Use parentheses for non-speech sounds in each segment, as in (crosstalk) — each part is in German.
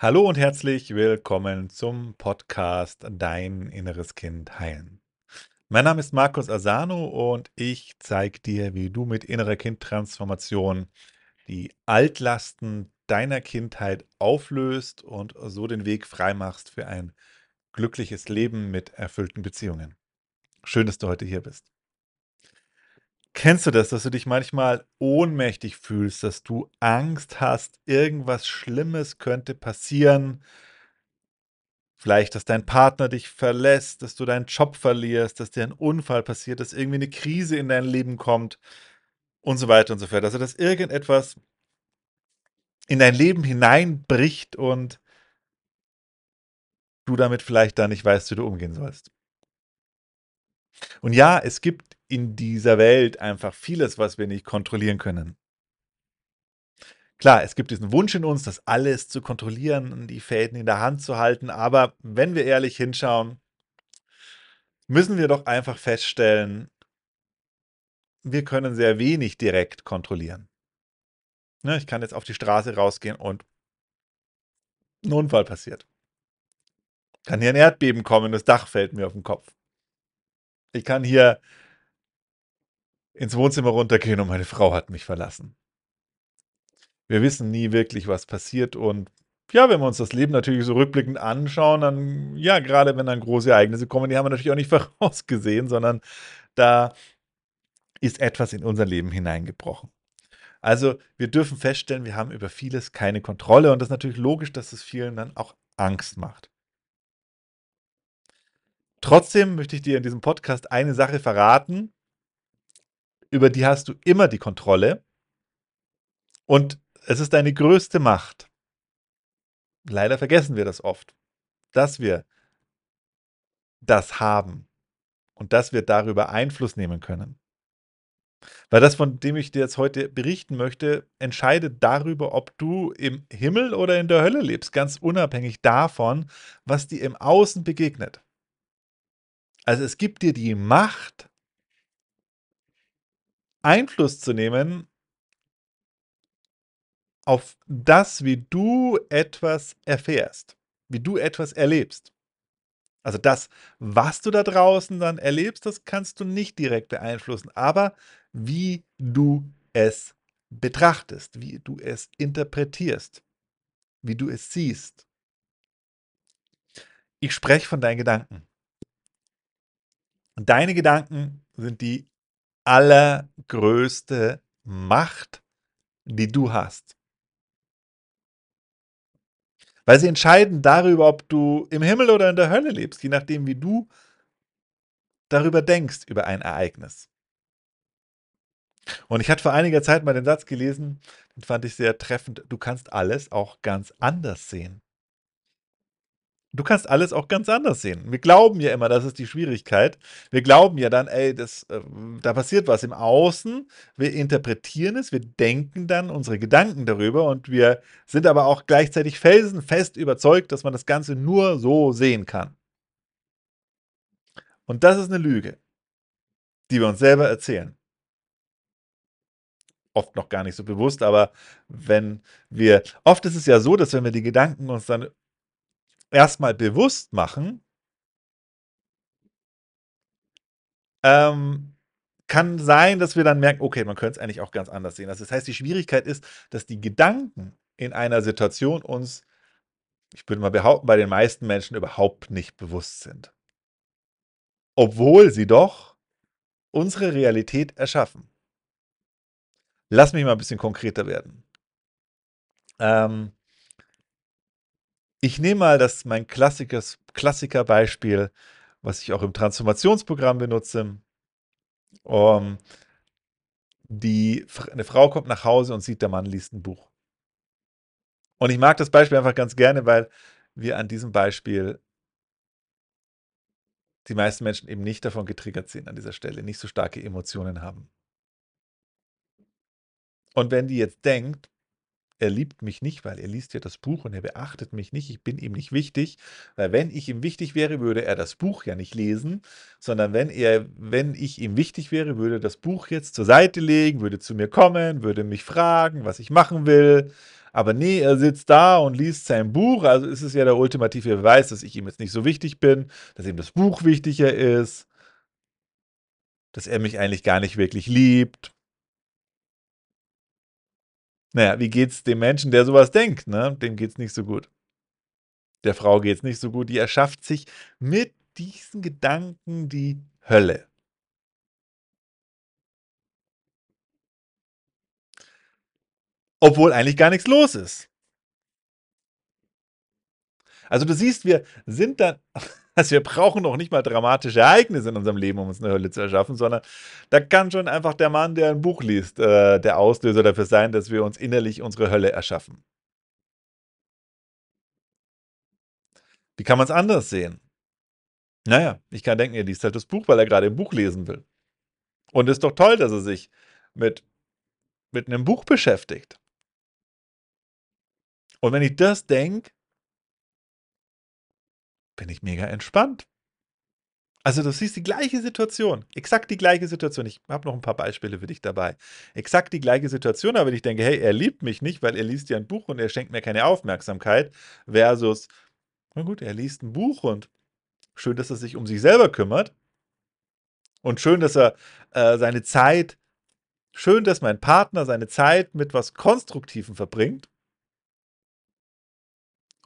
Hallo und herzlich willkommen zum Podcast Dein inneres Kind heilen. Mein Name ist Markus Asano und ich zeige dir, wie du mit innerer Kindtransformation die Altlasten deiner Kindheit auflöst und so den Weg freimachst für ein glückliches Leben mit erfüllten Beziehungen. Schön, dass du heute hier bist. Kennst du das, dass du dich manchmal ohnmächtig fühlst, dass du Angst hast, irgendwas Schlimmes könnte passieren? Vielleicht, dass dein Partner dich verlässt, dass du deinen Job verlierst, dass dir ein Unfall passiert, dass irgendwie eine Krise in dein Leben kommt und so weiter und so fort. Also, dass irgendetwas in dein Leben hineinbricht und du damit vielleicht da nicht weißt, wie du umgehen sollst. Und ja, es gibt in dieser Welt einfach vieles, was wir nicht kontrollieren können. Klar, es gibt diesen Wunsch in uns, das alles zu kontrollieren, die Fäden in der Hand zu halten, aber wenn wir ehrlich hinschauen, müssen wir doch einfach feststellen, wir können sehr wenig direkt kontrollieren. Ne, ich kann jetzt auf die Straße rausgehen und ein Unfall passiert. Kann hier ein Erdbeben kommen, das Dach fällt mir auf den Kopf. Ich kann hier ins Wohnzimmer runtergehen und meine Frau hat mich verlassen. Wir wissen nie wirklich, was passiert und ja, wenn wir uns das Leben natürlich so rückblickend anschauen, dann, ja, gerade wenn dann große Ereignisse kommen, die haben wir natürlich auch nicht (laughs) vorausgesehen, sondern da ist etwas in unser Leben hineingebrochen. Also wir dürfen feststellen, wir haben über vieles keine Kontrolle und das ist natürlich logisch, dass es vielen dann auch Angst macht. Trotzdem möchte ich dir in diesem Podcast eine Sache verraten, über die hast du immer die Kontrolle und es ist deine größte Macht. Leider vergessen wir das oft, dass wir das haben und dass wir darüber Einfluss nehmen können. Weil das, von dem ich dir jetzt heute berichten möchte, entscheidet darüber, ob du im Himmel oder in der Hölle lebst, ganz unabhängig davon, was dir im Außen begegnet. Also es gibt dir die Macht, Einfluss zu nehmen auf das, wie du etwas erfährst, wie du etwas erlebst. Also das, was du da draußen dann erlebst, das kannst du nicht direkt beeinflussen, aber wie du es betrachtest, wie du es interpretierst, wie du es siehst. Ich spreche von deinen Gedanken. Und deine Gedanken sind die allergrößte Macht, die du hast. Weil sie entscheiden darüber, ob du im Himmel oder in der Hölle lebst, je nachdem, wie du darüber denkst, über ein Ereignis. Und ich hatte vor einiger Zeit mal den Satz gelesen, den fand ich sehr treffend, du kannst alles auch ganz anders sehen. Du kannst alles auch ganz anders sehen. Wir glauben ja immer, das ist die Schwierigkeit. Wir glauben ja dann, ey, das, äh, da passiert was im Außen. Wir interpretieren es, wir denken dann unsere Gedanken darüber und wir sind aber auch gleichzeitig felsenfest überzeugt, dass man das Ganze nur so sehen kann. Und das ist eine Lüge, die wir uns selber erzählen oft noch gar nicht so bewusst, aber wenn wir, oft ist es ja so, dass wenn wir die Gedanken uns dann erstmal bewusst machen, ähm, kann sein, dass wir dann merken, okay, man könnte es eigentlich auch ganz anders sehen. Also das heißt, die Schwierigkeit ist, dass die Gedanken in einer Situation uns, ich würde mal behaupten, bei den meisten Menschen überhaupt nicht bewusst sind. Obwohl sie doch unsere Realität erschaffen. Lass mich mal ein bisschen konkreter werden. Ähm, ich nehme mal das mein Klassikers Klassikerbeispiel, was ich auch im Transformationsprogramm benutze. Um, die, eine Frau kommt nach Hause und sieht, der Mann liest ein Buch. Und ich mag das Beispiel einfach ganz gerne, weil wir an diesem Beispiel die meisten Menschen eben nicht davon getriggert sind an dieser Stelle, nicht so starke Emotionen haben. Und wenn die jetzt denkt, er liebt mich nicht, weil er liest ja das Buch und er beachtet mich nicht, ich bin ihm nicht wichtig, weil wenn ich ihm wichtig wäre, würde er das Buch ja nicht lesen, sondern wenn er, wenn ich ihm wichtig wäre, würde das Buch jetzt zur Seite legen, würde zu mir kommen, würde mich fragen, was ich machen will. Aber nee, er sitzt da und liest sein Buch, also ist es ja der ultimative Beweis, dass ich ihm jetzt nicht so wichtig bin, dass ihm das Buch wichtiger ist, dass er mich eigentlich gar nicht wirklich liebt. Naja, wie geht's dem Menschen, der sowas denkt, ne? Dem geht's nicht so gut. Der Frau geht's nicht so gut, die erschafft sich mit diesen Gedanken die Hölle. Obwohl eigentlich gar nichts los ist. Also du siehst, wir sind dann, also wir brauchen noch nicht mal dramatische Ereignisse in unserem Leben, um uns eine Hölle zu erschaffen, sondern da kann schon einfach der Mann, der ein Buch liest, äh, der Auslöser dafür sein, dass wir uns innerlich unsere Hölle erschaffen. Wie kann man es anders sehen? Naja, ich kann denken, er liest halt das Buch, weil er gerade ein Buch lesen will. Und es ist doch toll, dass er sich mit, mit einem Buch beschäftigt. Und wenn ich das denke, bin ich mega entspannt. Also du siehst die gleiche Situation, exakt die gleiche Situation. Ich habe noch ein paar Beispiele für dich dabei. Exakt die gleiche Situation, aber ich denke, hey, er liebt mich nicht, weil er liest ja ein Buch und er schenkt mir keine Aufmerksamkeit, versus, na gut, er liest ein Buch und schön, dass er sich um sich selber kümmert und schön, dass er äh, seine Zeit, schön, dass mein Partner seine Zeit mit was Konstruktivem verbringt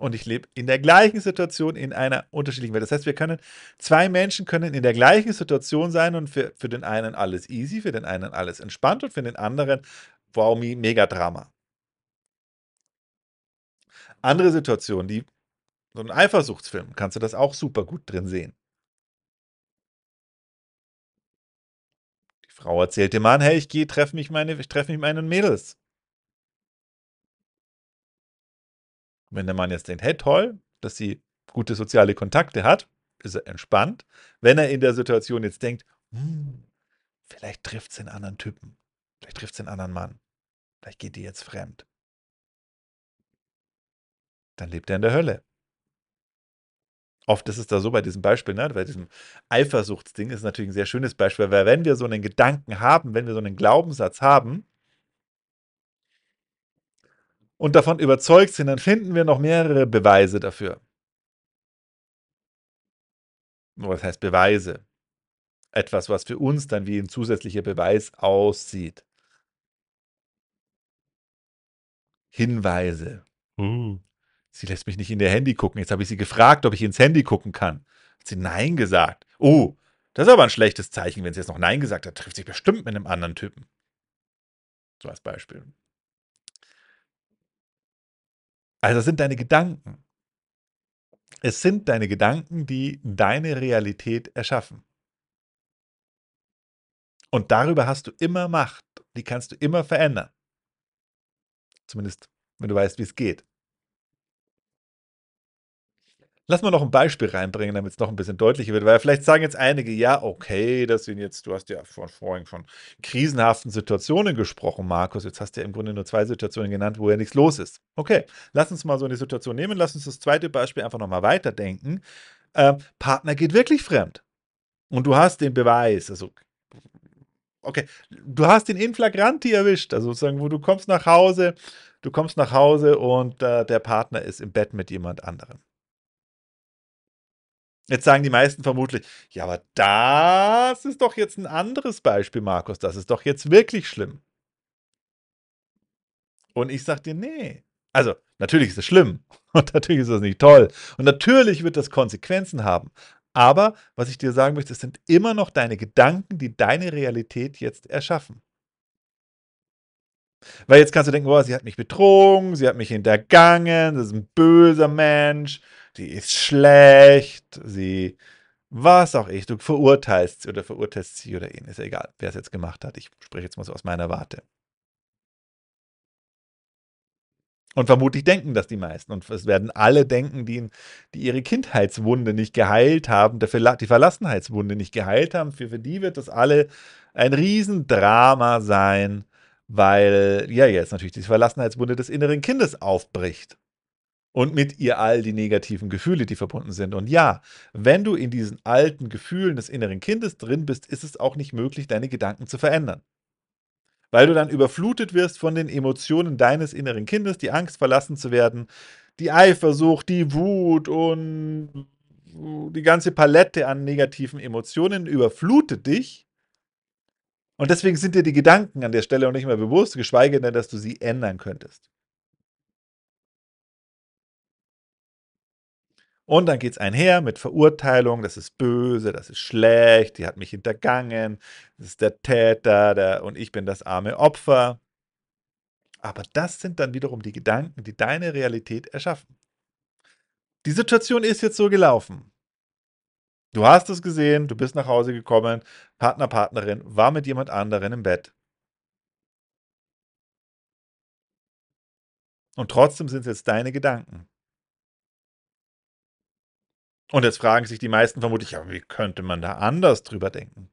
und ich lebe in der gleichen Situation in einer unterschiedlichen Welt. Das heißt, wir können, zwei Menschen können in der gleichen Situation sein und für, für den einen alles easy, für den einen alles entspannt und für den anderen, wow, mega Drama. Andere Situationen, die, so ein Eifersuchtsfilm, kannst du das auch super gut drin sehen. Die Frau erzählt dem Mann, hey, ich gehe, treffe mich meine, ich treffe mich meinen Mädels. Wenn der Mann jetzt denkt, hey, toll, dass sie gute soziale Kontakte hat, ist er entspannt. Wenn er in der Situation jetzt denkt, hm, vielleicht trifft sie einen anderen Typen, vielleicht trifft sie einen anderen Mann, vielleicht geht die jetzt fremd, dann lebt er in der Hölle. Oft ist es da so bei diesem Beispiel, ne, bei diesem Eifersuchtsding ist natürlich ein sehr schönes Beispiel, weil wenn wir so einen Gedanken haben, wenn wir so einen Glaubenssatz haben, und davon überzeugt sind, dann finden wir noch mehrere Beweise dafür. Was heißt Beweise? Etwas, was für uns dann wie ein zusätzlicher Beweis aussieht. Hinweise. Uh, sie lässt mich nicht in ihr Handy gucken. Jetzt habe ich sie gefragt, ob ich ins Handy gucken kann. Hat sie Nein gesagt. Oh, das ist aber ein schlechtes Zeichen. Wenn sie jetzt noch Nein gesagt hat, trifft sich bestimmt mit einem anderen Typen. So als Beispiel. Also das sind deine Gedanken. Es sind deine Gedanken, die deine Realität erschaffen. Und darüber hast du immer Macht. Die kannst du immer verändern. Zumindest, wenn du weißt, wie es geht. Lass mal noch ein Beispiel reinbringen, damit es noch ein bisschen deutlicher wird, weil vielleicht sagen jetzt einige, ja, okay, das sind jetzt, du hast ja vor, vorhin von krisenhaften Situationen gesprochen, Markus. Jetzt hast du ja im Grunde nur zwei Situationen genannt, wo ja nichts los ist. Okay, lass uns mal so eine Situation nehmen. Lass uns das zweite Beispiel einfach nochmal weiterdenken. Ähm, Partner geht wirklich fremd. Und du hast den Beweis, also okay, du hast den Inflagranti erwischt, also sozusagen, wo du kommst nach Hause, du kommst nach Hause und äh, der Partner ist im Bett mit jemand anderem. Jetzt sagen die meisten vermutlich, ja, aber das ist doch jetzt ein anderes Beispiel, Markus. Das ist doch jetzt wirklich schlimm. Und ich sage dir, nee. Also, natürlich ist es schlimm (laughs) und natürlich ist es nicht toll und natürlich wird das Konsequenzen haben. Aber was ich dir sagen möchte, es sind immer noch deine Gedanken, die deine Realität jetzt erschaffen. Weil jetzt kannst du denken, oh, sie hat mich betrogen, sie hat mich hintergangen, das ist ein böser Mensch, die ist schlecht, sie, was auch ich, du verurteilst sie oder verurteilst sie oder ihn, ist ja egal, wer es jetzt gemacht hat. Ich spreche jetzt mal so aus meiner Warte. Und vermutlich denken das die meisten. Und es werden alle denken, die, die ihre Kindheitswunde nicht geheilt haben, die Verlassenheitswunde nicht geheilt haben. Für, für die wird das alle ein Riesendrama sein, weil ja jetzt natürlich die Verlassenheitswunde des inneren Kindes aufbricht und mit ihr all die negativen Gefühle, die verbunden sind. Und ja, wenn du in diesen alten Gefühlen des inneren Kindes drin bist, ist es auch nicht möglich, deine Gedanken zu verändern. weil du dann überflutet wirst von den Emotionen deines inneren Kindes, die Angst, verlassen zu werden, die Eifersucht, die Wut und die ganze Palette an negativen Emotionen überflutet dich. Und deswegen sind dir die Gedanken an der Stelle auch nicht mehr bewusst, geschweige denn, dass du sie ändern könntest. Und dann geht es einher mit Verurteilung, das ist böse, das ist schlecht, die hat mich hintergangen, das ist der Täter der, und ich bin das arme Opfer. Aber das sind dann wiederum die Gedanken, die deine Realität erschaffen. Die Situation ist jetzt so gelaufen. Du hast es gesehen, du bist nach Hause gekommen, Partner, Partnerin war mit jemand anderen im Bett. Und trotzdem sind es jetzt deine Gedanken. Und jetzt fragen sich die meisten vermutlich, ja, wie könnte man da anders drüber denken?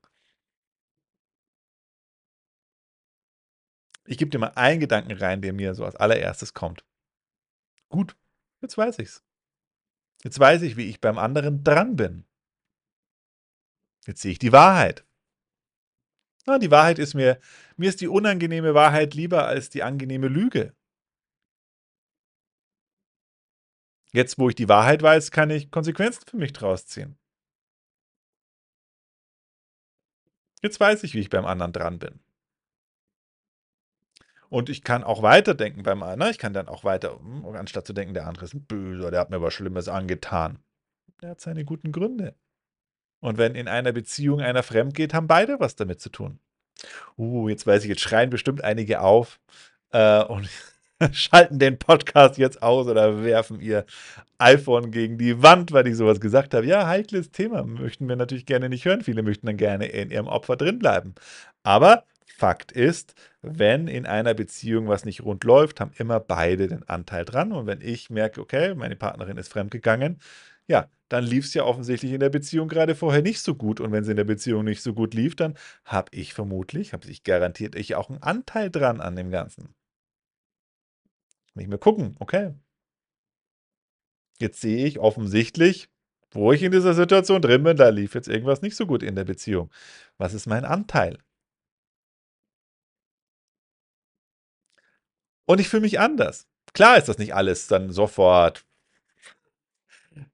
Ich gebe dir mal einen Gedanken rein, der mir so als allererstes kommt. Gut, jetzt weiß ich's. Jetzt weiß ich, wie ich beim anderen dran bin. Jetzt sehe ich die Wahrheit. Na, die Wahrheit ist mir, mir ist die unangenehme Wahrheit lieber als die angenehme Lüge. Jetzt, wo ich die Wahrheit weiß, kann ich Konsequenzen für mich draus ziehen. Jetzt weiß ich, wie ich beim anderen dran bin. Und ich kann auch weiterdenken beim anderen. Ich kann dann auch weiter, hm, anstatt zu denken, der andere ist ein Böser, der hat mir was Schlimmes angetan. Der hat seine guten Gründe. Und wenn in einer Beziehung einer fremd geht, haben beide was damit zu tun. Uh, jetzt weiß ich, jetzt schreien bestimmt einige auf äh, und (laughs) schalten den Podcast jetzt aus oder werfen ihr iPhone gegen die Wand, weil ich sowas gesagt habe. Ja, heikles Thema. Möchten wir natürlich gerne nicht hören. Viele möchten dann gerne in ihrem Opfer drinbleiben. Aber Fakt ist, wenn in einer Beziehung was nicht rund läuft, haben immer beide den Anteil dran. Und wenn ich merke, okay, meine Partnerin ist fremdgegangen, ja, dann lief es ja offensichtlich in der Beziehung gerade vorher nicht so gut. Und wenn es in der Beziehung nicht so gut lief, dann habe ich vermutlich, habe ich garantiert, ich auch einen Anteil dran an dem Ganzen. Nicht mehr gucken, okay. Jetzt sehe ich offensichtlich, wo ich in dieser Situation drin bin, da lief jetzt irgendwas nicht so gut in der Beziehung. Was ist mein Anteil? Und ich fühle mich anders. Klar ist das nicht alles dann sofort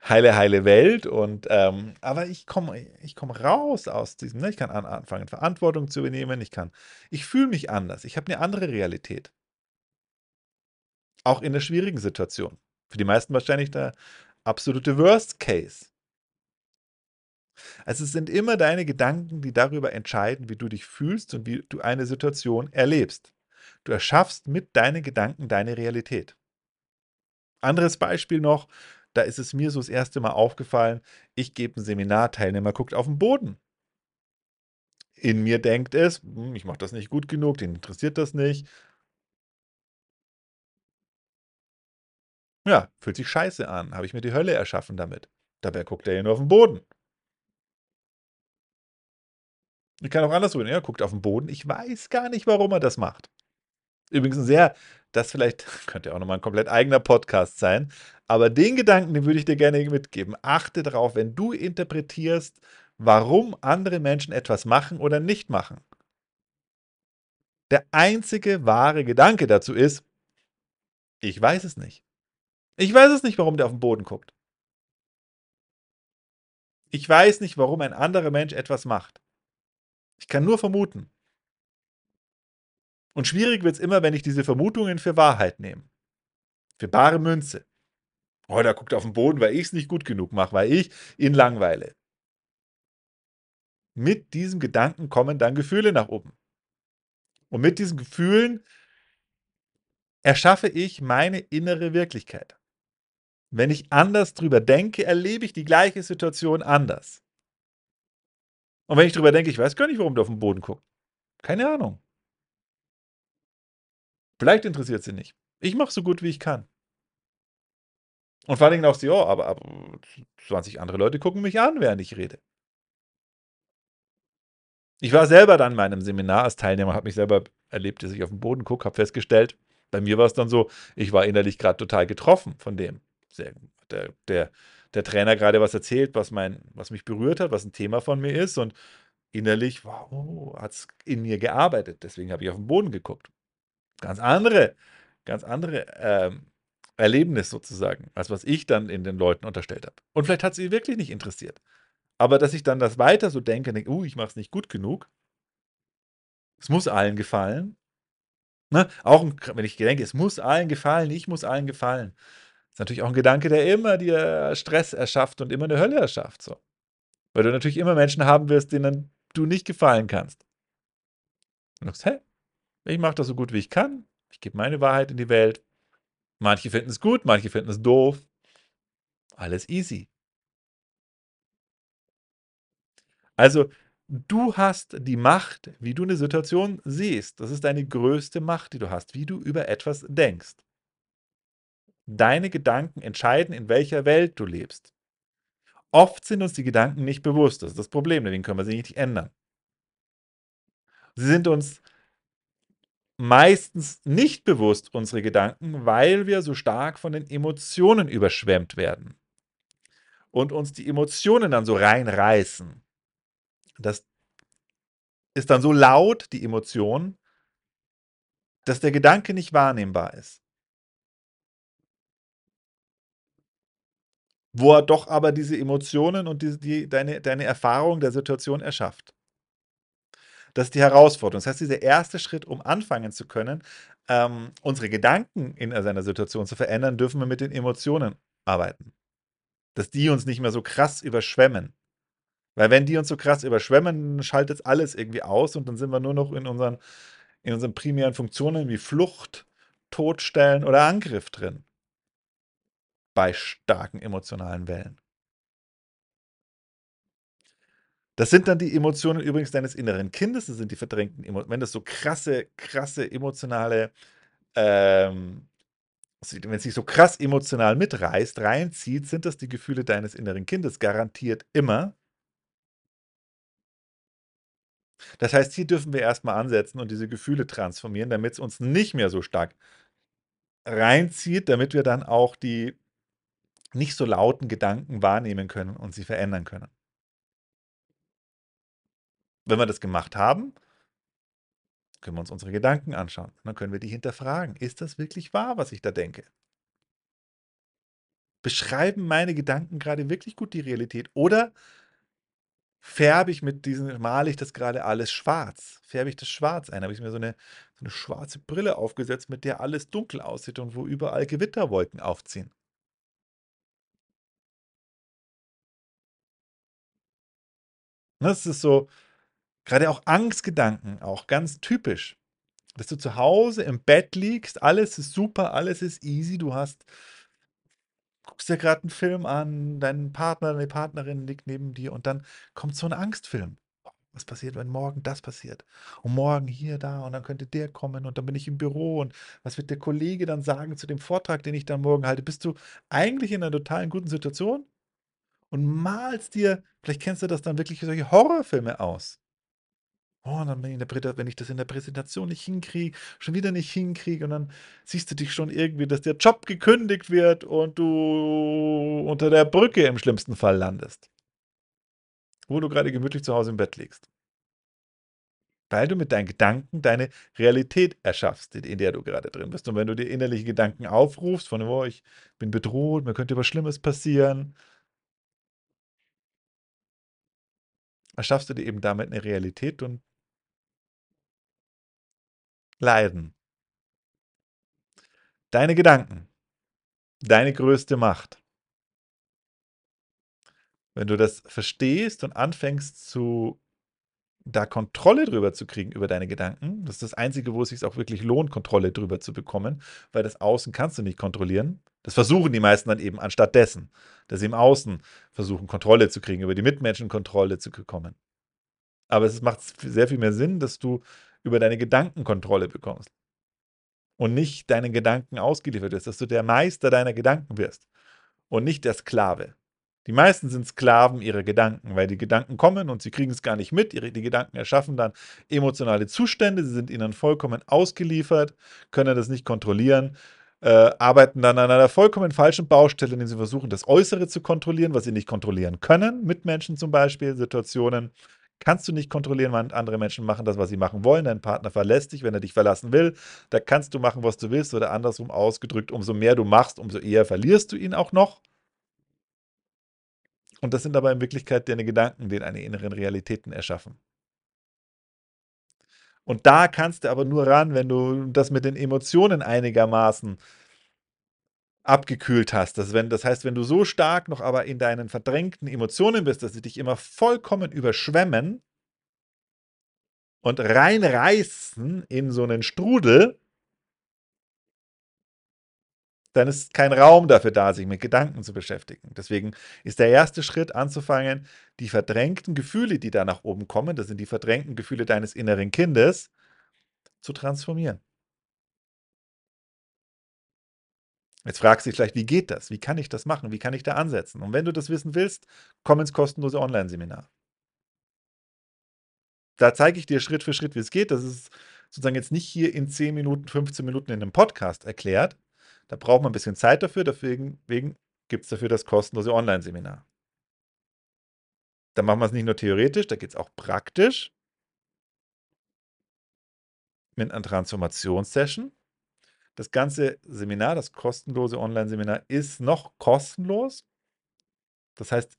heile, heile Welt. Und, ähm, aber ich komme ich komm raus aus diesem, ne? ich kann an, anfangen, Verantwortung zu übernehmen. Ich kann, ich fühle mich anders. Ich habe eine andere Realität. Auch in der schwierigen Situation. Für die meisten wahrscheinlich der absolute Worst Case. Also es sind immer deine Gedanken, die darüber entscheiden, wie du dich fühlst und wie du eine Situation erlebst. Du erschaffst mit deinen Gedanken deine Realität. Anderes Beispiel noch, da ist es mir so das erste Mal aufgefallen, ich gebe ein Seminar, Teilnehmer guckt auf den Boden. In mir denkt es, hm, ich mache das nicht gut genug, den interessiert das nicht. Ja, fühlt sich scheiße an, habe ich mir die Hölle erschaffen damit. Dabei guckt er ja nur auf den Boden. Ich kann auch andersrum, er guckt auf den Boden, ich weiß gar nicht, warum er das macht. Übrigens ein sehr das vielleicht (laughs) könnte auch nochmal ein komplett eigener Podcast sein, aber den Gedanken, den würde ich dir gerne mitgeben. Achte darauf, wenn du interpretierst, warum andere Menschen etwas machen oder nicht machen. Der einzige wahre Gedanke dazu ist, ich weiß es nicht. Ich weiß es nicht, warum der auf den Boden guckt. Ich weiß nicht, warum ein anderer Mensch etwas macht. Ich kann nur vermuten. Und schwierig wird es immer, wenn ich diese Vermutungen für Wahrheit nehme. Für bare Münze. Oh, der guckt auf den Boden, weil ich es nicht gut genug mache, weil ich ihn langweile. Mit diesem Gedanken kommen dann Gefühle nach oben. Und mit diesen Gefühlen erschaffe ich meine innere Wirklichkeit. Wenn ich anders drüber denke, erlebe ich die gleiche Situation anders. Und wenn ich drüber denke, ich weiß gar nicht, warum der auf den Boden guckt. Keine Ahnung. Vielleicht interessiert sie nicht. Ich mache so gut, wie ich kann. Und vor allen Dingen auch sie, oh, aber, aber 20 andere Leute gucken mich an, während ich rede. Ich war selber dann in meinem Seminar als Teilnehmer, habe mich selber erlebt, dass ich auf den Boden gucke, habe festgestellt, bei mir war es dann so, ich war innerlich gerade total getroffen von dem. Der, der, der Trainer gerade was erzählt, was, mein, was mich berührt hat, was ein Thema von mir ist und innerlich, wow, hat es in mir gearbeitet. Deswegen habe ich auf den Boden geguckt. Ganz andere, ganz andere ähm, Erlebnis sozusagen, als was ich dann in den Leuten unterstellt habe. Und vielleicht hat sie wirklich nicht interessiert. Aber dass ich dann das weiter so denke, denke, uh, ich mache es nicht gut genug. Es muss allen gefallen. Ne? Auch wenn ich denke, es muss allen gefallen, ich muss allen gefallen. Ist natürlich auch ein Gedanke, der immer dir Stress erschafft und immer eine Hölle erschafft. So. Weil du natürlich immer Menschen haben wirst, denen du nicht gefallen kannst. Und du sagst, hä? Ich mache das so gut wie ich kann. Ich gebe meine Wahrheit in die Welt. Manche finden es gut, manche finden es doof. Alles easy. Also, du hast die Macht, wie du eine Situation siehst. Das ist deine größte Macht, die du hast, wie du über etwas denkst. Deine Gedanken entscheiden, in welcher Welt du lebst. Oft sind uns die Gedanken nicht bewusst. Das ist das Problem, deswegen können wir sie nicht ändern. Sie sind uns meistens nicht bewusst, unsere Gedanken, weil wir so stark von den Emotionen überschwemmt werden. Und uns die Emotionen dann so reinreißen. Das ist dann so laut, die Emotion, dass der Gedanke nicht wahrnehmbar ist. Wo er doch aber diese Emotionen und die, die, deine, deine Erfahrung der Situation erschafft. Das ist die Herausforderung. Das heißt, dieser erste Schritt, um anfangen zu können, ähm, unsere Gedanken in seiner Situation zu verändern, dürfen wir mit den Emotionen arbeiten. Dass die uns nicht mehr so krass überschwemmen. Weil wenn die uns so krass überschwemmen, schaltet alles irgendwie aus und dann sind wir nur noch in unseren, in unseren primären Funktionen wie Flucht, Todstellen oder Angriff drin. Bei starken emotionalen Wellen. Das sind dann die Emotionen übrigens deines inneren Kindes, das sind die verdrängten Emotionen. Wenn das so krasse, krasse emotionale, ähm, wenn es sich so krass emotional mitreißt, reinzieht, sind das die Gefühle deines inneren Kindes, garantiert immer. Das heißt, hier dürfen wir erstmal ansetzen und diese Gefühle transformieren, damit es uns nicht mehr so stark reinzieht, damit wir dann auch die nicht so lauten Gedanken wahrnehmen können und sie verändern können. Wenn wir das gemacht haben, können wir uns unsere Gedanken anschauen. dann können wir die hinterfragen. Ist das wirklich wahr, was ich da denke? Beschreiben meine Gedanken gerade wirklich gut die Realität? Oder färbe ich mit diesen, male ich das gerade alles schwarz? Färbe ich das schwarz ein? Habe ich mir so eine, so eine schwarze Brille aufgesetzt, mit der alles dunkel aussieht und wo überall Gewitterwolken aufziehen? Das ist so, gerade auch Angstgedanken, auch ganz typisch. Dass du zu Hause im Bett liegst, alles ist super, alles ist easy, du hast guckst dir gerade einen Film an, dein Partner, deine Partnerin liegt neben dir und dann kommt so ein Angstfilm. Was passiert, wenn morgen das passiert? Und morgen hier, da und dann könnte der kommen und dann bin ich im Büro und was wird der Kollege dann sagen zu dem Vortrag, den ich dann morgen halte? Bist du eigentlich in einer totalen guten Situation und malst dir, vielleicht kennst du das dann wirklich solche Horrorfilme aus. Oh, dann wenn ich das in der Präsentation nicht hinkriege, schon wieder nicht hinkriege und dann siehst du dich schon irgendwie, dass der Job gekündigt wird und du unter der Brücke im schlimmsten Fall landest. Wo du gerade gemütlich zu Hause im Bett liegst. Weil du mit deinen Gedanken deine Realität erschaffst, in der du gerade drin bist. Und wenn du dir innerliche Gedanken aufrufst, von, oh, ich bin bedroht, mir könnte was Schlimmes passieren, erschaffst du dir eben damit eine Realität und Leiden. Deine Gedanken. Deine größte Macht. Wenn du das verstehst und anfängst zu da Kontrolle drüber zu kriegen über deine Gedanken, das ist das Einzige, wo es sich auch wirklich lohnt, Kontrolle drüber zu bekommen, weil das Außen kannst du nicht kontrollieren. Das versuchen die meisten dann eben anstatt dessen, dass sie im Außen versuchen, Kontrolle zu kriegen, über die Mitmenschen Kontrolle zu bekommen. Aber es macht sehr viel mehr Sinn, dass du über deine Gedanken Kontrolle bekommst. Und nicht deinen Gedanken ausgeliefert wirst, dass du der Meister deiner Gedanken wirst und nicht der Sklave. Die meisten sind Sklaven ihrer Gedanken, weil die Gedanken kommen und sie kriegen es gar nicht mit. Die Gedanken erschaffen dann emotionale Zustände, sie sind ihnen vollkommen ausgeliefert, können das nicht kontrollieren, äh, arbeiten dann an einer vollkommen falschen Baustelle, indem sie versuchen, das Äußere zu kontrollieren, was sie nicht kontrollieren können, Mitmenschen zum Beispiel, Situationen, kannst du nicht kontrollieren, wann andere Menschen machen das, was sie machen wollen. Dein Partner verlässt dich, wenn er dich verlassen will. Da kannst du machen, was du willst oder andersrum ausgedrückt, umso mehr du machst, umso eher verlierst du ihn auch noch. Und das sind aber in Wirklichkeit deine Gedanken, die deine inneren Realitäten erschaffen. Und da kannst du aber nur ran, wenn du das mit den Emotionen einigermaßen abgekühlt hast. Das, wenn, das heißt, wenn du so stark noch aber in deinen verdrängten Emotionen bist, dass sie dich immer vollkommen überschwemmen und reinreißen in so einen Strudel, dann ist kein Raum dafür da, sich mit Gedanken zu beschäftigen. Deswegen ist der erste Schritt anzufangen, die verdrängten Gefühle, die da nach oben kommen, das sind die verdrängten Gefühle deines inneren Kindes, zu transformieren. Jetzt fragst du dich vielleicht, wie geht das? Wie kann ich das machen? Wie kann ich da ansetzen? Und wenn du das wissen willst, komm ins kostenlose Online-Seminar. Da zeige ich dir Schritt für Schritt, wie es geht. Das ist sozusagen jetzt nicht hier in 10 Minuten, 15 Minuten in einem Podcast erklärt, da braucht man ein bisschen Zeit dafür, deswegen gibt es dafür das kostenlose Online-Seminar. Da machen wir es nicht nur theoretisch, da geht es auch praktisch. Mit einer Transformationssession. Das ganze Seminar, das kostenlose Online-Seminar, ist noch kostenlos. Das heißt,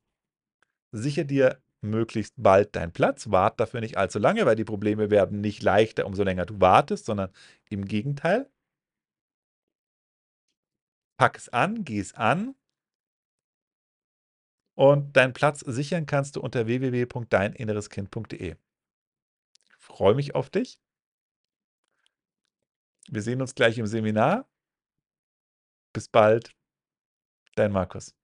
sicher dir möglichst bald deinen Platz. Wart dafür nicht allzu lange, weil die Probleme werden nicht leichter, umso länger du wartest, sondern im Gegenteil pack es an, geh es an und deinen Platz sichern kannst du unter www.deininnereskind.de. Freue mich auf dich. Wir sehen uns gleich im Seminar. Bis bald, dein Markus.